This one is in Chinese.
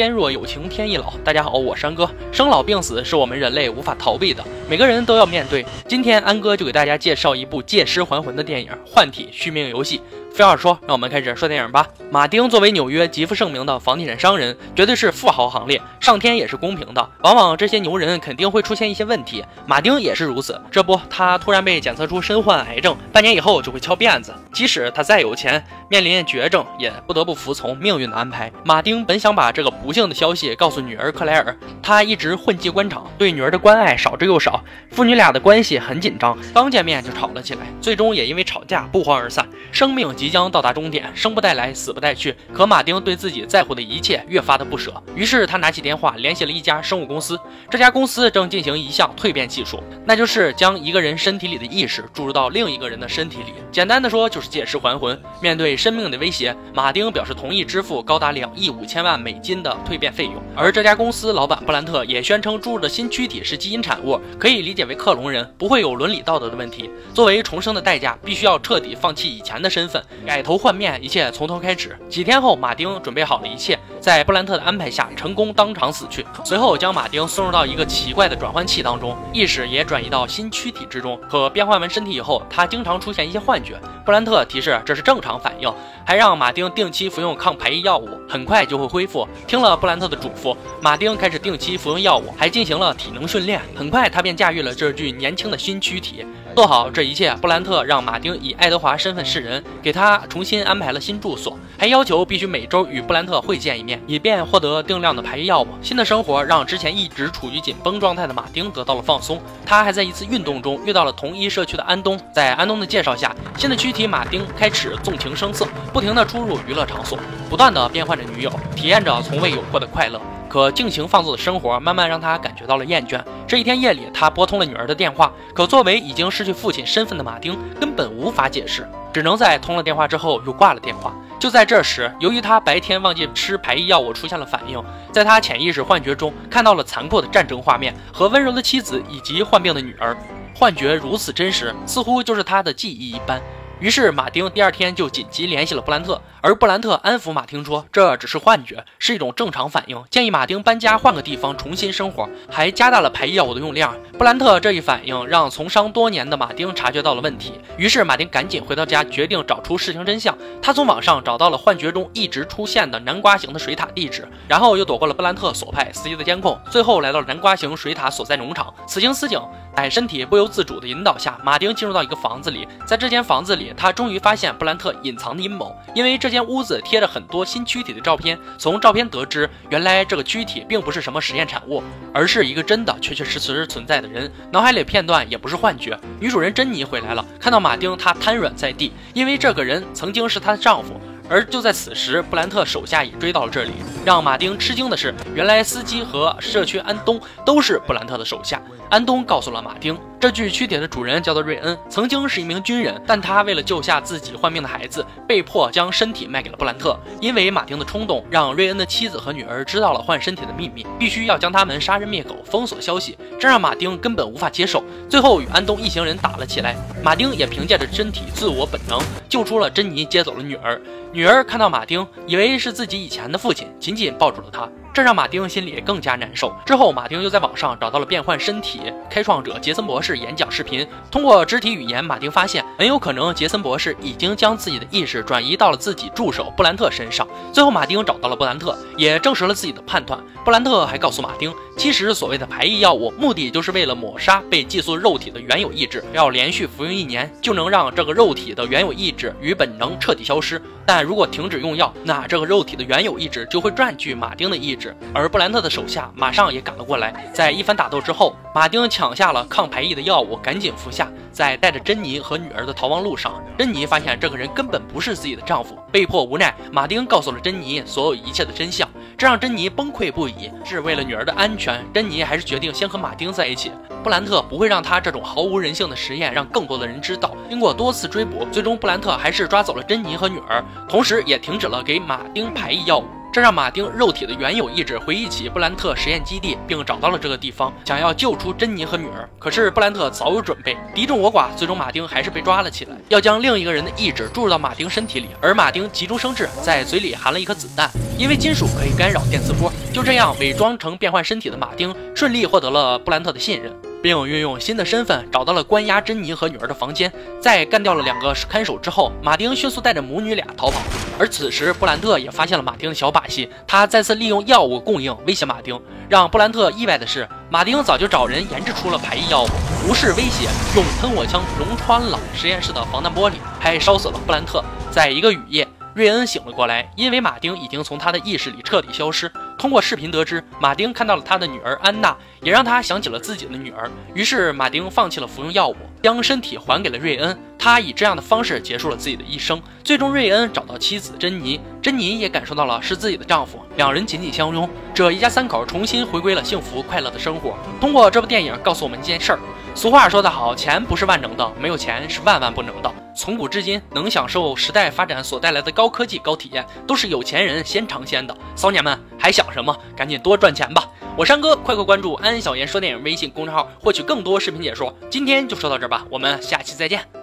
天若有情天亦老，大家好，我是安哥。生老病死是我们人类无法逃避的，每个人都要面对。今天安哥就给大家介绍一部借尸还魂的电影《换体续命游戏》。废话少说，让我们开始说电影吧。马丁作为纽约极负盛名的房地产商人，绝对是富豪行列。上天也是公平的，往往这些牛人肯定会出现一些问题，马丁也是如此。这不，他突然被检测出身患癌症，半年以后就会翘辫子。即使他再有钱，面临绝症，也不得不服从命运的安排。马丁本想把这个不幸的消息告诉女儿克莱尔，他一直混迹官场，对女儿的关爱少之又少，父女俩的关系很紧张，刚见面就吵了起来，最终也因为吵架不欢而散。生命即将到达终点，生不带来，死不带去。可马丁对自己在乎的一切越发的不舍，于是他拿起电话联系了一家生物公司。这家公司正进行一项蜕变技术，那就是将一个人身体里的意识注入到另一个人的身体里。简单的说，就是借尸还魂。面对生命的威胁，马丁表示同意支付高达两亿五千万美金的蜕变费用。而这家公司老板布兰特也宣称注入的新躯体是基因产物，可以理解为克隆人，不会有伦理道德的问题。作为重生的代价，必须要彻底放弃以前的。身份改头换面，一切从头开始。几天后，马丁准备好了一切，在布兰特的安排下，成功当场死去。随后将马丁送入到一个奇怪的转换器当中，意识也转移到新躯体之中。可变换完身体以后，他经常出现一些幻觉。布兰特提示这是正常反应，还让马丁定期服用抗排异药物，很快就会恢复。听了布兰特的嘱咐，马丁开始定期服用药物，还进行了体能训练。很快，他便驾驭了这具年轻的新躯体。做好这一切，布兰特让马丁以爱德华身份示人，给他重新安排了新住所，还要求必须每周与布兰特会见一面，以便获得定量的排异药物。新的生活让之前一直处于紧绷状态的马丁得到了放松。他还在一次运动中遇到了同一社区的安东，在安东的介绍下，新的躯体马丁开始纵情声色，不停地出入娱乐场所，不断地变换着女友，体验着从未有过的快乐。可尽情放纵的生活慢慢让他感觉到了厌倦。这一天夜里，他拨通了女儿的电话，可作为已经失去父亲身份的马丁根本无法解释，只能在通了电话之后又挂了电话。就在这时，由于他白天忘记吃排异药物，出现了反应，在他潜意识幻觉中看到了残酷的战争画面和温柔的妻子以及患病的女儿。幻觉如此真实，似乎就是他的记忆一般。于是，马丁第二天就紧急联系了布兰特，而布兰特安抚马丁说，这只是幻觉，是一种正常反应，建议马丁搬家换个地方重新生活，还加大了排异药物的用量。布兰特这一反应让从商多年的马丁察觉到了问题，于是马丁赶紧回到家，决定找出事情真相。他从网上找到了幻觉中一直出现的南瓜形的水塔地址，然后又躲过了布兰特所派司机的监控，最后来到了南瓜形水塔所在农场。此情此景。在身体不由自主的引导下，马丁进入到一个房子里。在这间房子里，他终于发现布兰特隐藏的阴谋。因为这间屋子贴着很多新躯体的照片，从照片得知，原来这个躯体并不是什么实验产物，而是一个真的、确确实实存在的人。脑海里片段也不是幻觉。女主人珍妮回来了，看到马丁，她瘫软在地，因为这个人曾经是她的丈夫。而就在此时，布兰特手下也追到了这里。让马丁吃惊的是，原来司机和社区安东都是布兰特的手下。安东告诉了马丁。这具躯体的主人叫做瑞恩，曾经是一名军人，但他为了救下自己患病的孩子，被迫将身体卖给了布兰特。因为马丁的冲动，让瑞恩的妻子和女儿知道了换身体的秘密，必须要将他们杀人灭口，封锁消息，这让马丁根本无法接受。最后与安东一行人打了起来，马丁也凭借着身体自我本能救出了珍妮，接走了女儿。女儿看到马丁，以为是自己以前的父亲，紧紧抱住了他。这让马丁心里更加难受。之后，马丁又在网上找到了变换身体开创者杰森博士演讲视频。通过肢体语言，马丁发现很有可能杰森博士已经将自己的意识转移到了自己助手布兰特身上。最后，马丁找到了布兰特，也证实了自己的判断。布兰特还告诉马丁，其实所谓的排异药物，目的就是为了抹杀被寄宿肉体的原有意志，要连续服用一年，就能让这个肉体的原有意志与本能彻底消失。但如果停止用药，那这个肉体的原有意志就会占据马丁的意志。而布兰特的手下马上也赶了过来，在一番打斗之后，马丁抢下了抗排异的药物，赶紧服下。在带着珍妮和女儿的的逃亡路上，珍妮发现这个人根本不是自己的丈夫，被迫无奈，马丁告诉了珍妮所有一切的真相，这让珍妮崩溃不已。是为了女儿的安全，珍妮还是决定先和马丁在一起。布兰特不会让他这种毫无人性的实验让更多的人知道。经过多次追捕，最终布兰特还是抓走了珍妮和女儿，同时也停止了给马丁排异药物。这让马丁肉体的原有意志回忆起布兰特实验基地，并找到了这个地方，想要救出珍妮和女儿。可是布兰特早有准备，敌众我寡，最终马丁还是被抓了起来，要将另一个人的意志注入到马丁身体里。而马丁急中生智，在嘴里含了一颗子弹，因为金属可以干扰电磁波。就这样，伪装成变换身体的马丁顺利获得了布兰特的信任。并运用新的身份找到了关押珍妮和女儿的房间，在干掉了两个看守之后，马丁迅速带着母女俩逃跑。而此时，布兰特也发现了马丁的小把戏，他再次利用药物供应威胁马丁。让布兰特意外的是，马丁早就找人研制出了排异药物，无视威胁，用喷火枪融穿了实验室的防弹玻璃，还烧死了布兰特。在一个雨夜。瑞恩醒了过来，因为马丁已经从他的意识里彻底消失。通过视频得知，马丁看到了他的女儿安娜，也让他想起了自己的女儿。于是，马丁放弃了服用药物，将身体还给了瑞恩。他以这样的方式结束了自己的一生。最终，瑞恩找到妻子珍妮，珍妮也感受到了是自己的丈夫，两人紧紧相拥。这一家三口重新回归了幸福快乐的生活。通过这部电影告诉我们一件事儿：俗话说得好，钱不是万能的，没有钱是万万不能的。从古至今，能享受时代发展所带来的高科技、高体验，都是有钱人先尝鲜的。骚年们还想什么？赶紧多赚钱吧！我山哥，快快关注安小言说电影微信公众号，获取更多视频解说。今天就说到这儿吧，我们下期再见。